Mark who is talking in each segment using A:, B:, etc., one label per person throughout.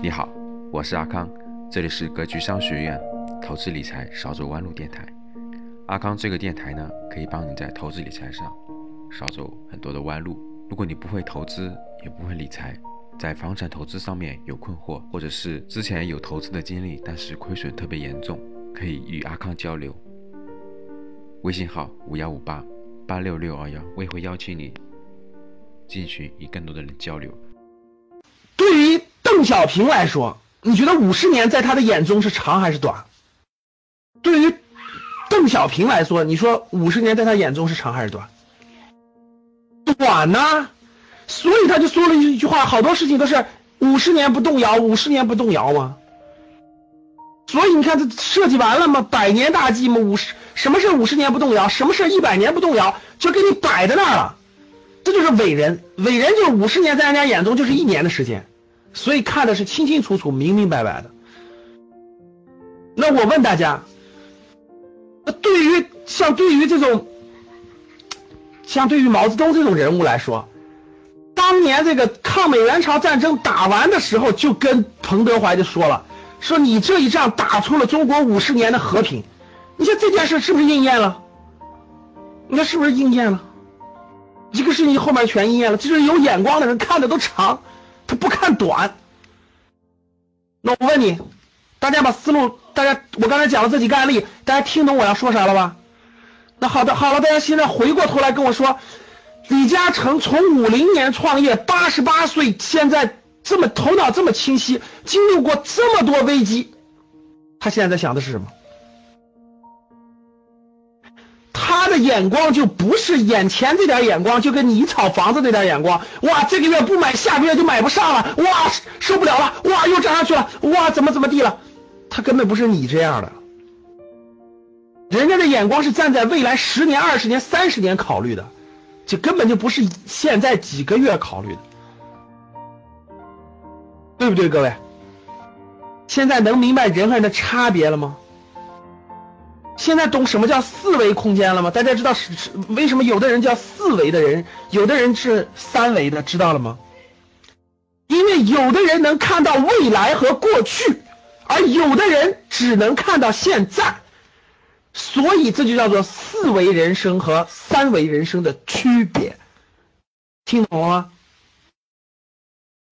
A: 你好，我是阿康，这里是格局商学院投资理财少走弯路电台。阿康这个电台呢，可以帮你在投资理财上少走很多的弯路。如果你不会投资，也不会理财，在房产投资上面有困惑，或者是之前有投资的经历，但是亏损特别严重，可以与阿康交流。微信号五幺五八八六六二幺，我也会邀请你进群与更多的人交流。
B: 对于邓小平来说，你觉得五十年在他的眼中是长还是短？对于邓小平来说，你说五十年在他眼中是长还是短？短呐，所以他就说了一句话：好多事情都是五十年不动摇，五十年不动摇嘛。所以你看，这设计完了吗？百年大计嘛，五十什么是五十年不动摇？什么是一百年不动摇？就给你摆在那儿了。这就是伟人，伟人就是五十年在人家眼中就是一年的时间，所以看的是清清楚楚、明明白白的。那我问大家，那对于像对于这种，像对于毛泽东这种人物来说，当年这个抗美援朝战争打完的时候，就跟彭德怀就说了，说你这一仗打出了中国五十年的和平，你说这件事是不是应验了？你说是不是应验了？这个事情后面全应验了，就是有眼光的人看的都长，他不看短。那我问你，大家把思路，大家我刚才讲了这几个案例，大家听懂我要说啥了吧？那好的，好了，大家现在回过头来跟我说，李嘉诚从五零年创业，八十八岁，现在这么头脑这么清晰，经历过这么多危机，他现在在想的是什么？眼光就不是眼前这点眼光，就跟你炒房子那点眼光。哇，这个月不买，下个月就买不上了。哇，受不了了。哇，又涨上去了。哇，怎么怎么地了？他根本不是你这样的。人家的眼光是站在未来十年、二十年、三十年考虑的，这根本就不是现在几个月考虑的，对不对，各位？现在能明白人和人的差别了吗？现在懂什么叫四维空间了吗？大家知道是是为什么有的人叫四维的人，有的人是三维的，知道了吗？因为有的人能看到未来和过去，而有的人只能看到现在，所以这就叫做四维人生和三维人生的区别。听懂了吗？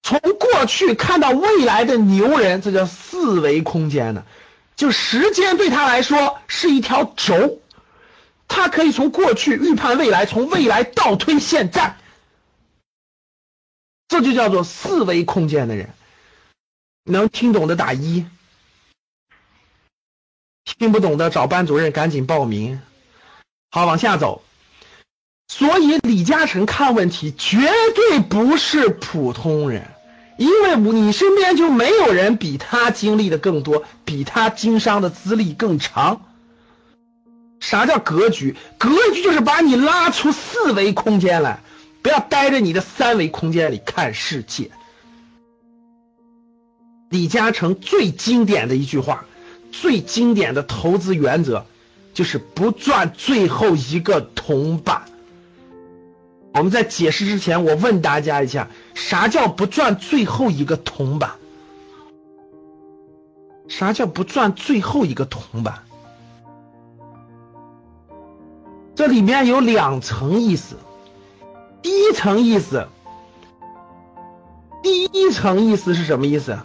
B: 从过去看到未来的牛人，这叫四维空间呢。就时间对他来说是一条轴，他可以从过去预判未来，从未来倒推现在，这就叫做四维空间的人。能听懂的打一，听不懂的找班主任赶紧报名。好，往下走。所以李嘉诚看问题绝对不是普通人。因为你身边就没有人比他经历的更多，比他经商的资历更长。啥叫格局？格局就是把你拉出四维空间来，不要待在你的三维空间里看世界。李嘉诚最经典的一句话，最经典的投资原则，就是不赚最后一个铜板。我们在解释之前，我问大家一下，啥叫不赚最后一个铜板？啥叫不赚最后一个铜板？这里面有两层意思。第一层意思，第一层意思是什么意思？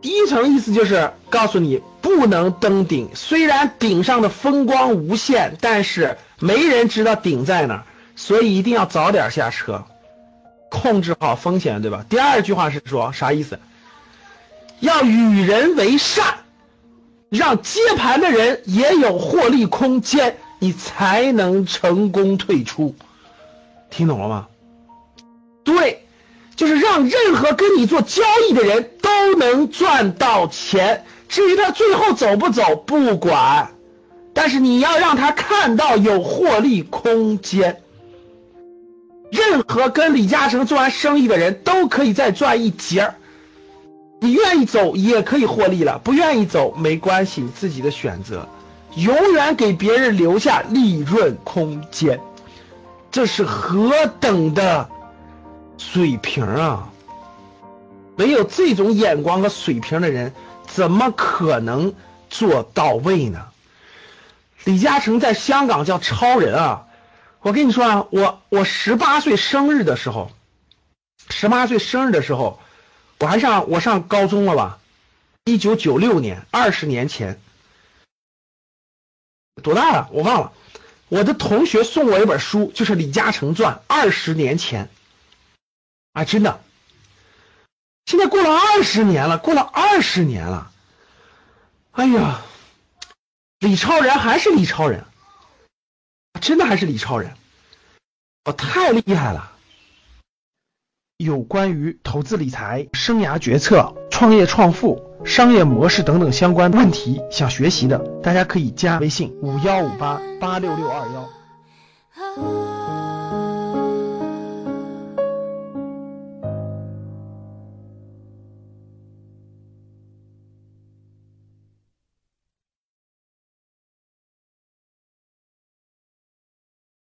B: 第一层意思就是告诉你不能登顶，虽然顶上的风光无限，但是没人知道顶在哪儿。所以一定要早点下车，控制好风险，对吧？第二句话是说啥意思？要与人为善，让接盘的人也有获利空间，你才能成功退出。听懂了吗？对，就是让任何跟你做交易的人都能赚到钱。至于他最后走不走，不管，但是你要让他看到有获利空间。任何跟李嘉诚做完生意的人都可以再赚一截儿，你愿意走也可以获利了，不愿意走没关系，自己的选择，永远给别人留下利润空间，这是何等的水平啊！没有这种眼光和水平的人，怎么可能做到位呢？李嘉诚在香港叫超人啊！我跟你说啊，我我十八岁生日的时候，十八岁生日的时候，我还上我上高中了吧？一九九六年，二十年前，多大了？我忘了。我的同学送我一本书，就是《李嘉诚传》，二十年前，啊，真的。现在过了二十年了，过了二十年了，哎呀，李超人还是李超人，真的还是李超人，我太厉害了。有关于投资理财、生涯决策、创业创富、商业模式等等相关问题，想学习的，大家可以加微信五幺五八八六六二幺。